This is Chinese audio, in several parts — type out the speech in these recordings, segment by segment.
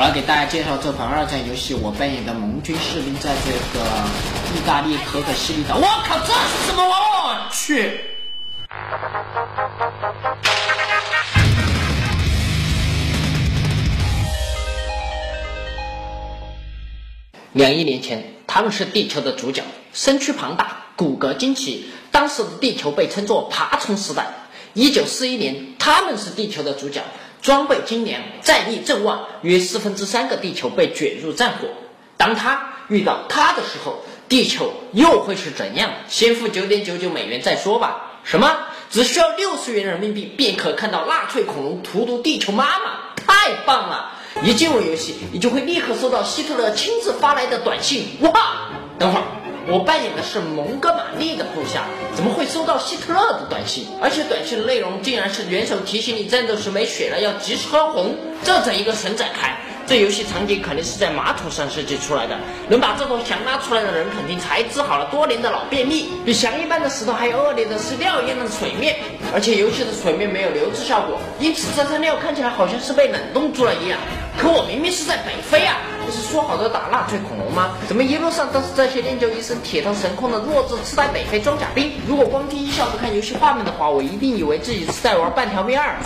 我来给大家介绍这款二战游戏，我扮演的盟军士兵在这个意大利可可西里岛。我靠，这是什么？我去！两亿年前，他们是地球的主角，身躯庞大，骨骼惊奇。当时的地球被称作爬虫时代。一九四一年，他们是地球的主角，装备精良，战力正旺，约四分之三个地球被卷入战火。当他遇到他的时候，地球又会是怎样？先付九点九九美元再说吧。什么？只需要六十元人民币便可看到纳粹恐龙荼毒地球妈妈？太棒了！一进入游戏，你就会立刻收到希特勒亲自发来的短信。哇！等会儿，我扮演的是蒙哥马利的部下，怎么会收到希特勒的短信？而且短信的内容竟然是元首提醒你战斗时没血了，要及时喝红。这怎一个神展开？这游戏场景肯定是在马桶上设计出来的，能把这头翔拉出来的人，肯定才治好了多年的老便秘。比翔一般的石头还要恶劣的是尿一样的水面，而且游戏的水面没有流质效果，因此这滩尿看起来好像是被冷冻住了一样。可我明明是在北非啊！不是说好的打纳粹恐龙吗？怎么一路上都是这些练就一身铁头神功的弱智痴呆北非装甲兵？如果光听音效不看游戏画面的话，我一定以为自己是在玩半条命二。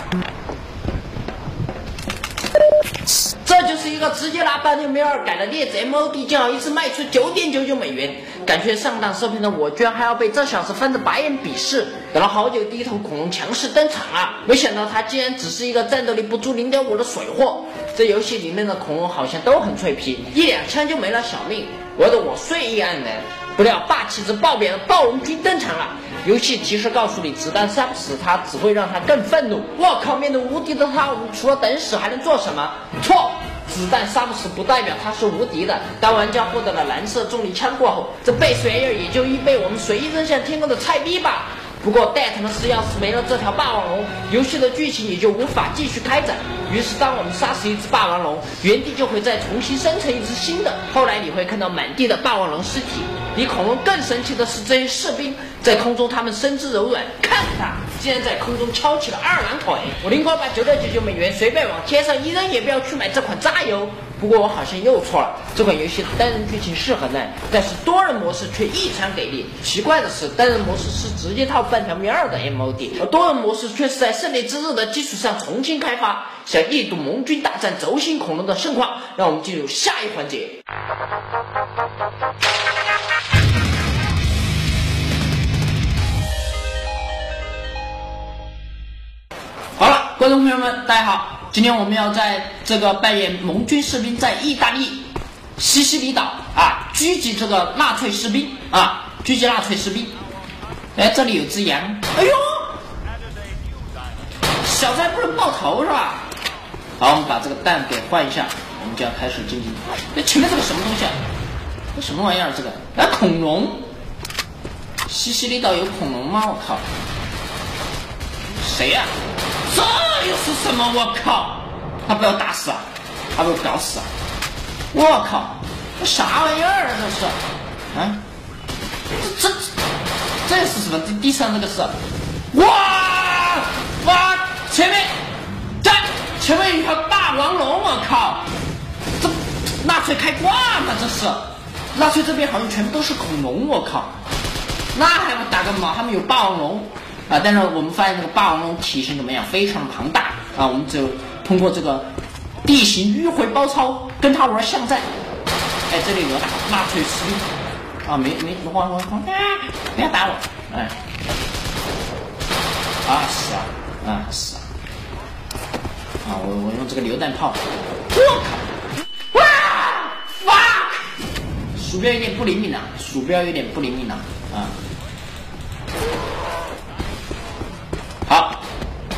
这就是一个直接拿半条命二改的劣质 MOD，竟然一次卖出九点九九美元，感觉上当受骗的我居然还要被这小子翻着白眼鄙视。等了好久，第一头恐龙强势登场了，没想到他竟然只是一个战斗力不足零点五的水货。这游戏里面的恐龙好像都很脆皮，一两枪就没了小命，玩得我睡意黯然。不料霸气值爆表的暴龙君登场了，游戏提示告诉你，子弹杀不死他，只会让他更愤怒。我靠，面对无敌的他，我们除了等死还能做什么？错，子弹杀不死不代表他是无敌的。当玩家获得了蓝色重力枪过后，这贝斯玩意儿也就一被我们随意扔向天空的菜逼吧。不过蛋疼的是，要是没了这条霸王龙，游戏的剧情也就无法继续开展。于是，当我们杀死一只霸王龙，原地就会再重新生成一只新的。后来你会看到满地的霸王龙尸体。比恐龙更神奇的是，这些士兵在空中，他们身姿柔软，看他竟然在空中翘起了二郎腿。我宁可把九点九九美元随便往天上一扔，也不要去买这款炸油。不过我好像又错了，这款游戏单人剧情是很烂，但是多人模式却异常给力。奇怪的是，单人模式是直接套半条命二的 MOD，而多人模式却是在胜利之日的基础上重新开发，想一睹盟军大战轴心恐龙的盛况。让我们进入下一环节。观众朋友们，大家好。今天我们要在这个扮演盟军士兵，在意大利西西里岛啊狙击这个纳粹士兵啊狙击纳粹士兵。哎，这里有只羊。哎呦，小崽不能爆头是吧？好，我们把这个弹给换一下，我们就要开始进行。哎，前面这个什么东西啊？这什么玩意儿？这个？哎，恐龙？西西里岛有恐龙吗？我靠！谁呀？这又是什么？我靠！他不要打死啊！他不要搞死啊！我靠！这啥玩意儿啊？这是？啊？这这这是什么？地地上那个是？哇哇！前面，这前面有一条霸王龙！我靠！这纳粹开挂吗？这是？纳粹这边好像全部都是恐龙！我靠！那还不打个毛？他们有霸王龙。啊！但是我们发现这个霸王龙体型怎么样？非常庞大啊！我们只有通过这个地形迂回包抄，跟他玩巷战。哎，这里有纳粹士兵啊！没没，慌慌慌！不要打我！哎，啊死啊！啊死啊！啊！我我用这个榴弹炮！我靠！哇！fuck！鼠标有点不灵敏了，鼠标有点不灵敏了啊！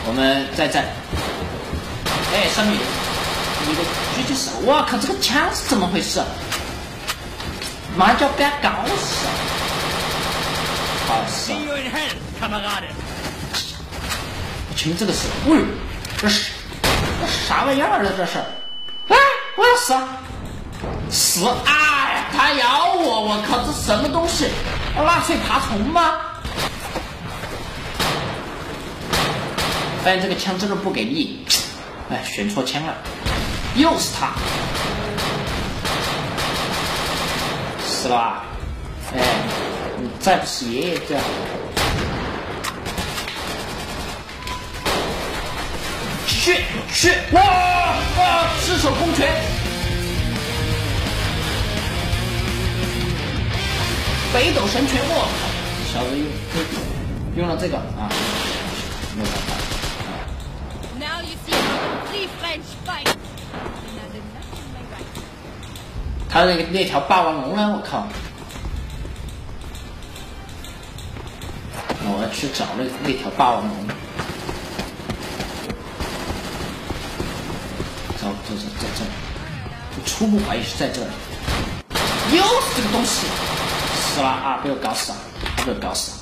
我们再战。哎，上面有一个狙击手，我靠，这个枪是怎么回事？马上就要被他搞死！好死！前面这个是，喂，这是这啥玩意儿啊？这是？哎，我要死！死！哎，他咬我！我靠，这什么东西？纳粹爬虫吗？发现这个枪真的不给力，哎，选错枪了。又是他，死了吧？哎，你再不死爷爷这样。去去！哇哇！赤手空拳，北斗神拳！我靠，小子用用了这个啊，没办法。他那个那条霸王龙呢？我靠！我要去找那那条霸王龙。走走走走走！我初步怀疑是在这里。又是这个东西！死了啊！被我搞死了！被我搞死了！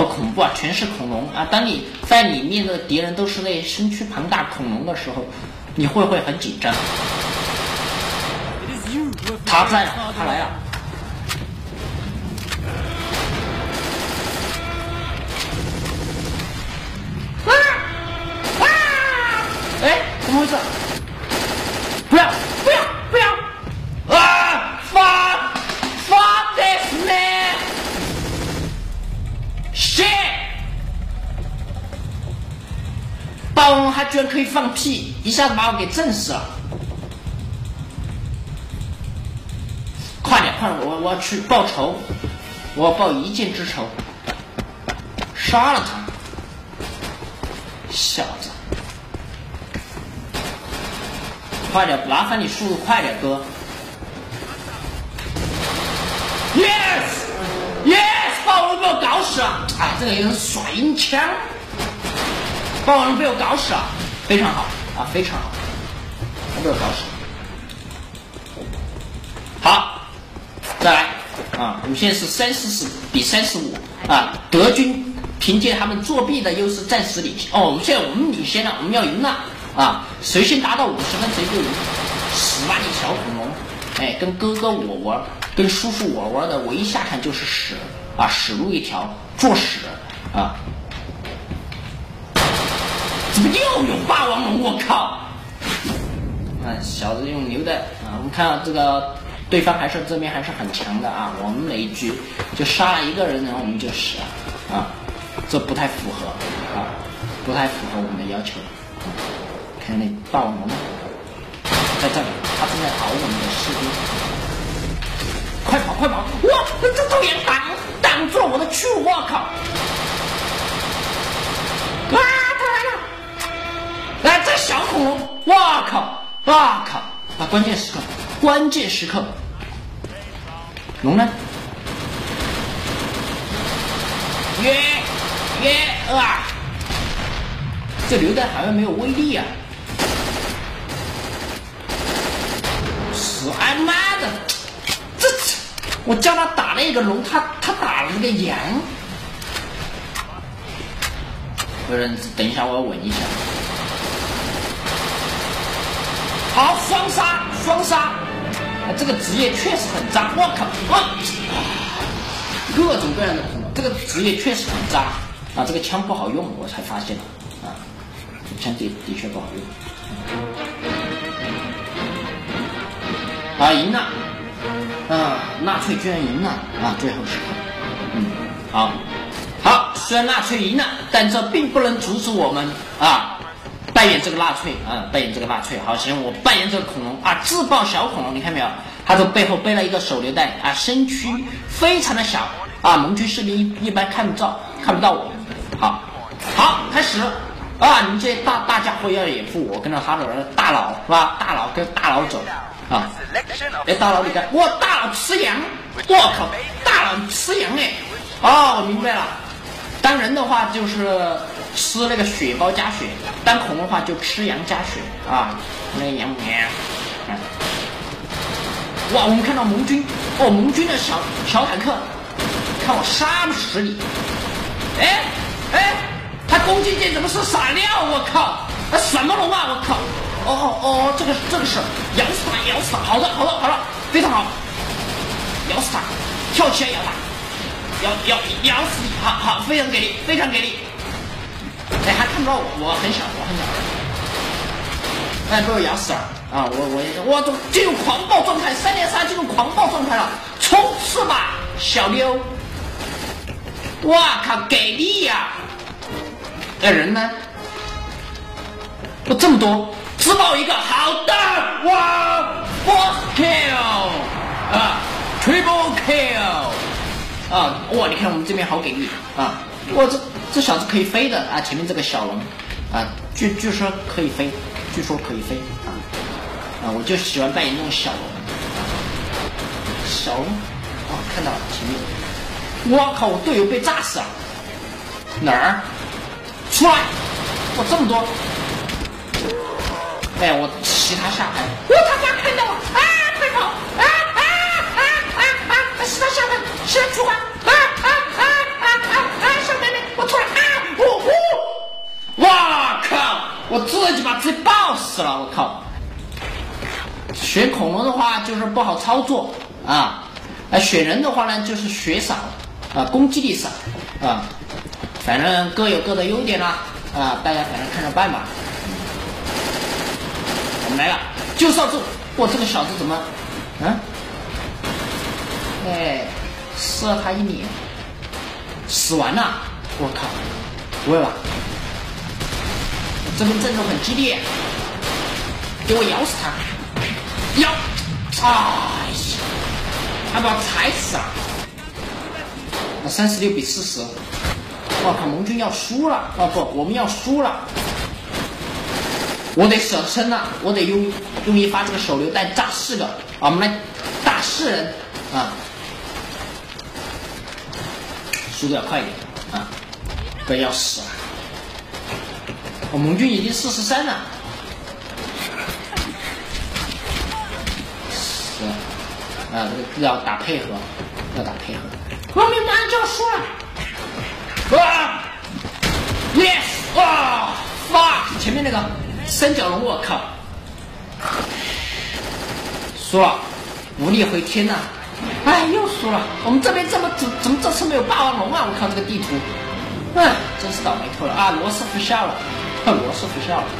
好恐怖啊！全是恐龙啊！当你在里面的敌人都是那些身躯庞大恐龙的时候，你会不会很紧张？他在了，他来了！啊啊！哎，怎么回事？不要不要不要！啊！Fuck fuck this man! Shit！霸王龙它居然可以放屁，一下子把我给震死了。快点，快点！我我要去报仇，我要报一箭之仇，杀了他！小子，快点！麻烦你速度快点，哥。Yes，Yes，霸王龙被我搞死了！哎，这个人耍阴枪，霸王龙被我搞死了，非常好啊，非常好，被我搞死。好，再来啊！我们现在是三十四比三十五啊，德军。凭借他们作弊的优势暂时领先哦，我们现在我们领先了，我们要赢了啊！谁先达到五十分谁就赢。死吧你小恐龙！哎，跟哥哥我玩，跟叔叔我玩的，我一下看就是屎啊，屎路一条，作屎啊！怎么又有霸王龙？我靠！啊，小子用牛的啊！我们看到这个对方还是这边还是很强的啊！我们每一局就杀了一个人，然后我们就死了啊！这不太符合啊，不太符合我们的要求。看那霸王龙在这里，他正在咬我们的士兵。快跑快跑！哇，这导演挡挡住了我的去路！我靠！这小恐龙！我靠！我靠！啊，关键时刻，关键时刻，龙呢？耶！耶啊！这榴弹好像没有威力啊！死！哎妈的！这我叫他打那个龙，他他打了一个羊。不是，等一下，我要稳一下。好，双杀，双杀！这个职业确实很渣，我靠！啊！各种各样的恐龙，这个职业确实很渣。啊，这个枪不好用，我才发现啊，枪的的确不好用。啊，赢了！啊，纳粹居然赢了！啊，最后时刻，嗯，好，好，虽然纳粹赢了，但这并不能阻止我们啊扮演这个纳粹啊，扮演这个纳粹。好，行，我扮演这个恐龙啊，自爆小恐龙，你看没有？他的背后背了一个手榴弹啊，身躯非常的小啊，盟军士兵一一般看不到，看不到我。好，好，开始啊！你们这些大大家伙要掩护我，跟着他的大佬是吧？大佬跟大佬走啊！哎，大佬你看，哇，大佬吃羊，我靠，大佬吃羊哎！哦，我明白了，当人的话就是吃那个血包加血，当恐龙的话就吃羊加血啊！那个羊羊，哇，我们看到盟军哦，盟军的小小坦克，看我杀不死你！哎。哎，他攻击键怎么是闪亮？我靠！啊，什么龙啊？我靠！哦哦哦，这个这个是咬死他，咬死他！好的，好的，好了，非常好，咬死他，跳起来咬他，咬咬咬死你！好好，非常给力，非常给力！哎，还看不到我，我很小，我很小。哎，被我咬死了啊！我我也我都进入狂暴状态，三连杀进入狂暴状态了，冲刺吧，小妞！哇靠，给力呀！哎，人呢？我这么多，只爆一个，好的，啊，哇，你看我们这边好给力啊！哇，这这小子可以飞的啊！前面这个小龙啊，据据说可以飞，据说可以飞啊啊！我就喜欢扮演这种小龙，小龙啊，看到了前面，我靠，我队友被炸死了，哪儿？出来！哇，这么多！哎，我其他下排，我他妈看到下排，其他出来！啊啊啊啊啊啊！小妹妹，我出来！啊！呜呼！哇靠！我自己把自己爆死了！我靠！选恐龙的话就是不好操作啊，啊，选人的话呢就是血少啊，攻击力少啊，反正各有各的优点啦啊，大家反正看着办吧。我们来了，救少柱！哇，这个小子怎么，嗯？哎，射他一脸，死完了！我靠，不会吧？这边战斗很激烈，给我咬死他！咬！哎呀，他把我踩死了！三十六比四十，我靠，盟军要输了！哦不，我们要输了！我得舍身了，我得用用一发这个手榴弹炸四个，啊，我们来打四人啊，速度要快一点啊，不然要死了。我盟军已经四十三了，是啊，这个要打配合，要打配合。我们马上就要输了，啊，yes，哇哇前面那个。三角龙，我靠，输了，无力回天呐！哎，又输了。我们这边怎么怎怎么这次没有霸王龙啊？我靠，这个地图，哎，真是倒霉透了啊！罗斯福笑了，罗斯福笑了。